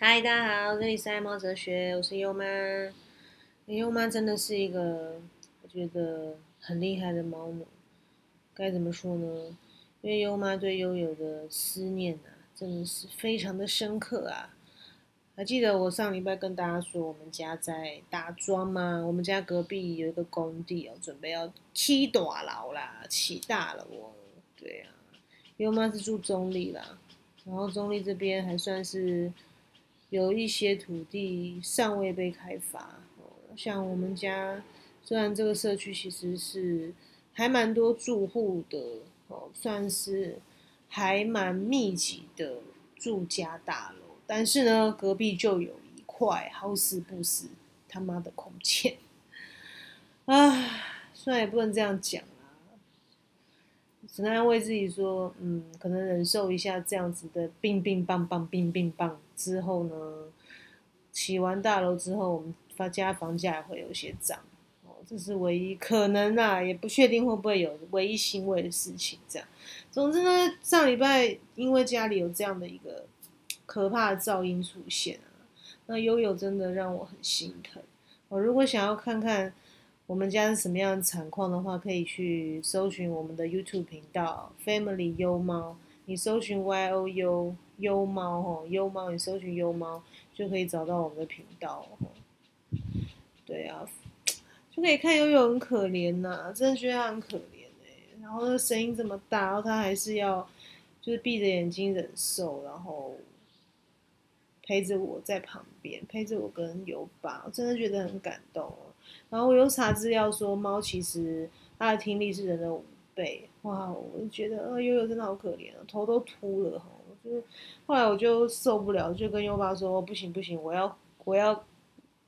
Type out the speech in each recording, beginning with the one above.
嗨，大家好，这里是爱猫哲学，我是优妈。优妈真的是一个我觉得很厉害的猫奴，该怎么说呢？因为优妈对悠悠的思念啊，真的是非常的深刻啊。还记得我上礼拜跟大家说，我们家在打桩吗？我们家隔壁有一个工地哦，准备要起大楼啦，起大楼哦。对啊，优妈是住中立啦，然后中立这边还算是。有一些土地尚未被开发，像我们家，虽然这个社区其实是还蛮多住户的，哦，算是还蛮密集的住家大楼，但是呢，隔壁就有一块好死不死他妈的空间，啊，虽然也不能这样讲啊。只能安慰自己说，嗯，可能忍受一下这样子的病病棒棒病病棒之后呢，起完大楼之后，我们发家房价也会有些涨，哦，这是唯一可能啊，也不确定会不会有唯一欣慰的事情。这样，总之呢，上礼拜因为家里有这样的一个可怕的噪音出现啊，那悠悠真的让我很心疼。我如果想要看看。我们家是什么样的惨况的话，可以去搜寻我们的 YouTube 频道 Family 优猫。你搜寻 Y O U 优猫吼，优猫，你搜寻优猫就可以找到我们的频道对啊，就可以看悠悠很可怜呐，真的觉得他很可怜哎。然后那声音这么大，然后他还是要就是闭着眼睛忍受，然后陪着我在旁边，陪着我跟优爸，真的觉得很感动。然后我又查资料说，猫其实它的听力是人的五倍，哇！我就觉得，呃，悠悠真的好可怜啊，头都秃了哈。就后来我就受不了，就跟优爸说，不行不行，我要我要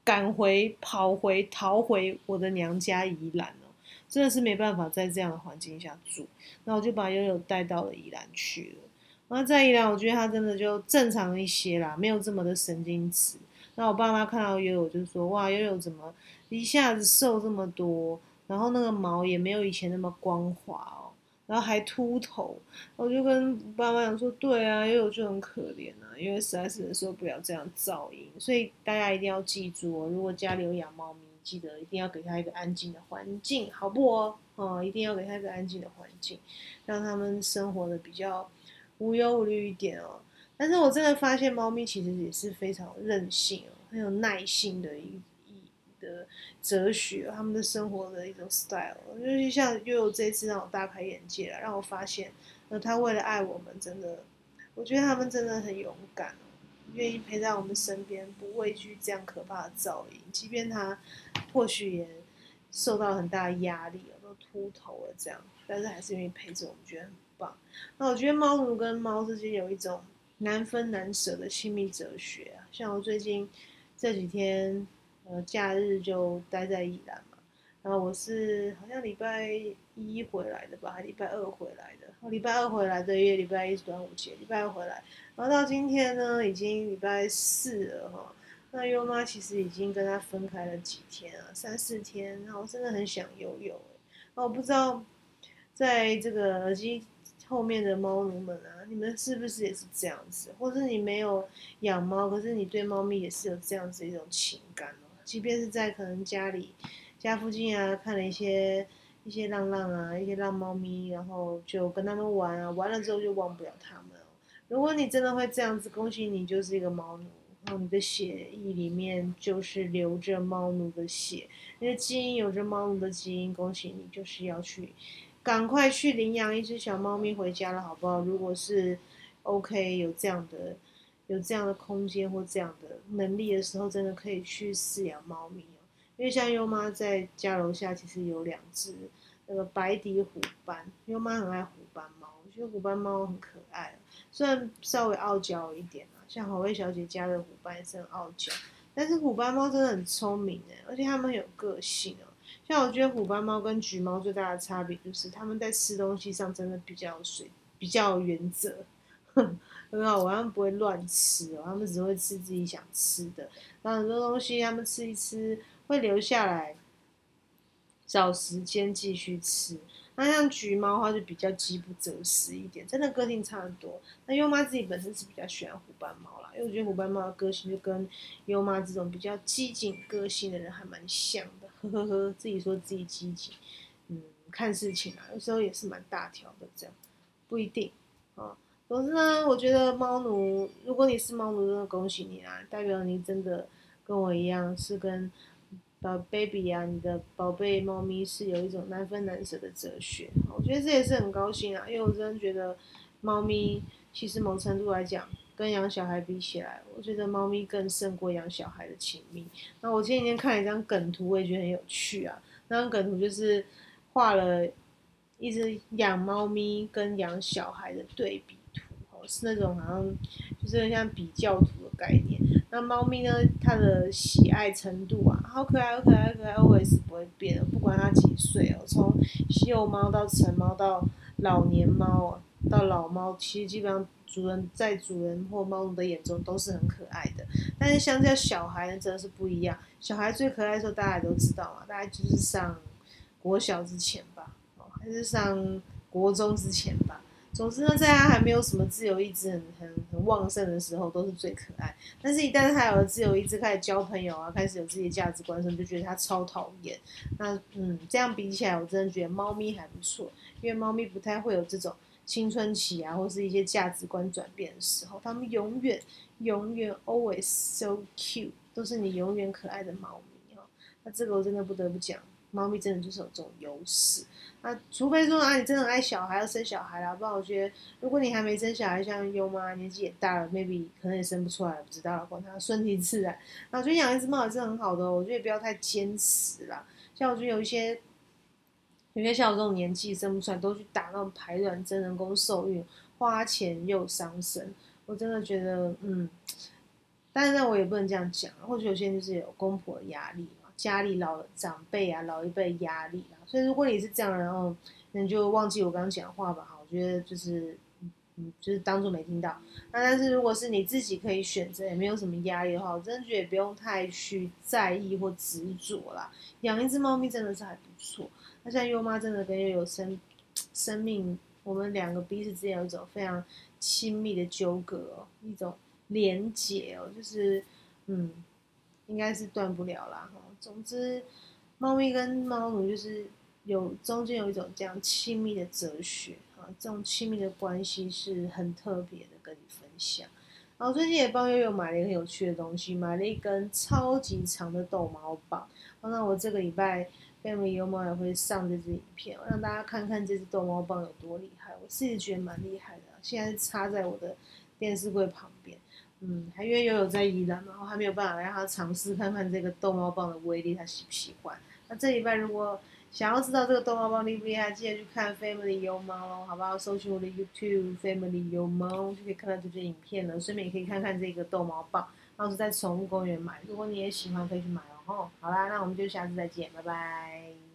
赶回跑回逃回我的娘家宜兰哦，真的是没办法在这样的环境下住。那我就把悠悠带到了宜兰去了。然后在宜兰，我觉得他真的就正常一些啦，没有这么的神经质。那我爸妈看到悠悠就说，哇，悠悠怎么？一下子瘦这么多，然后那个毛也没有以前那么光滑哦，然后还秃头，我就跟爸妈讲说，对啊，因为我就很可怜啊，因为实在是忍受不了这样噪音，所以大家一定要记住哦，如果家里有养猫咪，记得一定要给它一个安静的环境，好不哦？哦，一定要给它一个安静的环境，让他们生活的比较无忧无虑一点哦。但是我真的发现，猫咪其实也是非常任性哦，很有耐性的一。的哲学，他们的生活的一种 style，就是像又有这一次让我大开眼界了，让我发现，那他为了爱我们，真的，我觉得他们真的很勇敢，愿意陪在我们身边，不畏惧这样可怕的噪音，即便他或许也受到很大压力，都秃头了这样，但是还是愿意陪着我们，觉得很棒。那我觉得猫奴跟猫之间有一种难分难舍的亲密哲学啊，像我最近这几天。呃，假日就待在宜兰嘛，然后我是好像礼拜一回来的吧，礼拜二回来的。礼拜二回来的，因为礼拜一是端午节，礼拜二回来，然后到今天呢，已经礼拜四了哈。那优妈其实已经跟他分开了几天啊，三四天，然后真的很想悠悠那我不知道在这个耳机后面的猫奴们啊，你们是不是也是这样子？或者你没有养猫，可是你对猫咪也是有这样子一种情感哦？即便是在可能家里、家附近啊，看了一些一些浪浪啊，一些浪猫咪，然后就跟他们玩啊，玩了之后就忘不了他们。如果你真的会这样子，恭喜你就是一个猫奴，然后你的血液里面就是流着猫奴的血，你的基因有着猫奴的基因，恭喜你就是要去赶快去领养一只小猫咪回家了，好不好？如果是 OK 有这样的。有这样的空间或这样的能力的时候，真的可以去饲养猫咪哦。因为像优妈在家楼下，其实有两只那个白底虎斑。优妈很爱虎斑猫，我觉得虎斑猫很可爱，虽然稍微傲娇一点啊。像好味小姐家的虎斑也是很傲娇，但是虎斑猫真的很聪明哎，而且它们有个性哦。像我觉得虎斑猫跟橘猫最大的差别就是，它们在吃东西上真的比较水，比较有原则。很好，他们不会乱吃哦，他们只会吃自己想吃的。那很多东西他们吃一吃会留下来，找时间继续吃。那像橘猫的话就比较饥不择食一点，真的个性差很多。那优妈自己本身是比较喜欢虎斑猫啦，因为我觉得虎斑猫的个性就跟优妈这种比较机警个性的人还蛮像的，呵呵呵，自己说自己机警，嗯，看事情啊，有时候也是蛮大条的，这样不一定啊。总之呢，我觉得猫奴，如果你是猫奴，真的恭喜你啊，代表你真的跟我一样是跟。宝 baby 啊，你的宝贝猫咪是有一种难分难舍的哲学，我觉得这也是很高兴啊，因为我真的觉得猫咪其实某程度来讲，跟养小孩比起来，我觉得猫咪更胜过养小孩的亲密。那我前几天看了一张梗图，我也觉得很有趣啊。那张梗图就是画了一只养猫咪跟养小孩的对比，是那种好像就是像比较图的概念。那猫咪呢？它的喜爱程度啊，好可爱，好可爱，好可爱，always 不会变的，不管它几岁哦，从幼猫到成猫到老年猫啊，到老猫，其实基本上主人在主人或猫奴的眼中都是很可爱的。但是相较小孩呢，真的是不一样。小孩最可爱的时候，大家也都知道嘛，大概就是上国小之前吧，哦，还是上国中之前吧。总之呢，在他还没有什么自由意志很很很旺盛的时候，都是最可爱。但是，一旦他有了自由意志，开始交朋友啊，开始有自己的价值观的时候，就觉得他超讨厌。那嗯，这样比起来，我真的觉得猫咪还不错，因为猫咪不太会有这种青春期啊，或是一些价值观转变的时候，它们永远永远 always so cute，都是你永远可爱的猫咪哦。那这个我真的不得不讲。猫咪真的就是有这种优势，那除非说啊，你真的爱小孩要生小孩啦，不然我觉得如果你还没生小孩，像优妈年纪也大了，maybe 可能也生不出来，不知道，管它顺其自然。那我觉得养一只猫也是很好的，我觉得也不要太坚持啦。像我觉得有一些，有些像我这种年纪生不出来，都去打那种排卵真、人工受孕，花钱又伤身。我真的觉得，嗯，但是呢，我也不能这样讲，或者有些人就是有公婆的压力。家里老长辈啊，老一辈压力啊，所以如果你是这样，然后你就忘记我刚刚讲的话吧。哈，我觉得就是，嗯，就是当做没听到。那但是如果是你自己可以选择，也没有什么压力的话，我真的觉得也不用太去在意或执着啦。养一只猫咪真的是还不错。那像优妈真的跟悠悠生 生命，我们两个彼此之间有一种非常亲密的纠葛，一种连结哦，就是嗯，应该是断不了啦。总之，猫咪跟猫奴就是有中间有一种这样亲密的哲学啊，这种亲密的关系是很特别的，跟你分享。然后最近也帮悠悠买了一个很有趣的东西，买了一根超级长的逗猫棒。那我这个礼拜 Family 优猫也会上这支影片，让大家看看这支逗猫棒有多厉害。我自己觉得蛮厉害的，现在插在我的电视柜旁边。嗯，还因为悠悠在宜兰嘛，我还没有办法让他尝试看看这个逗猫棒的威力，他喜不喜欢？那这礼拜如果想要知道这个逗猫棒厉不厉害，记得去看 Family 优猫喽，好不好？搜寻我的 YouTube Family 优猫就可以看到这支影片了，顺便也可以看看这个逗猫棒，然后是在宠物公园买。如果你也喜欢，可以去买哦。好啦，那我们就下次再见，拜拜。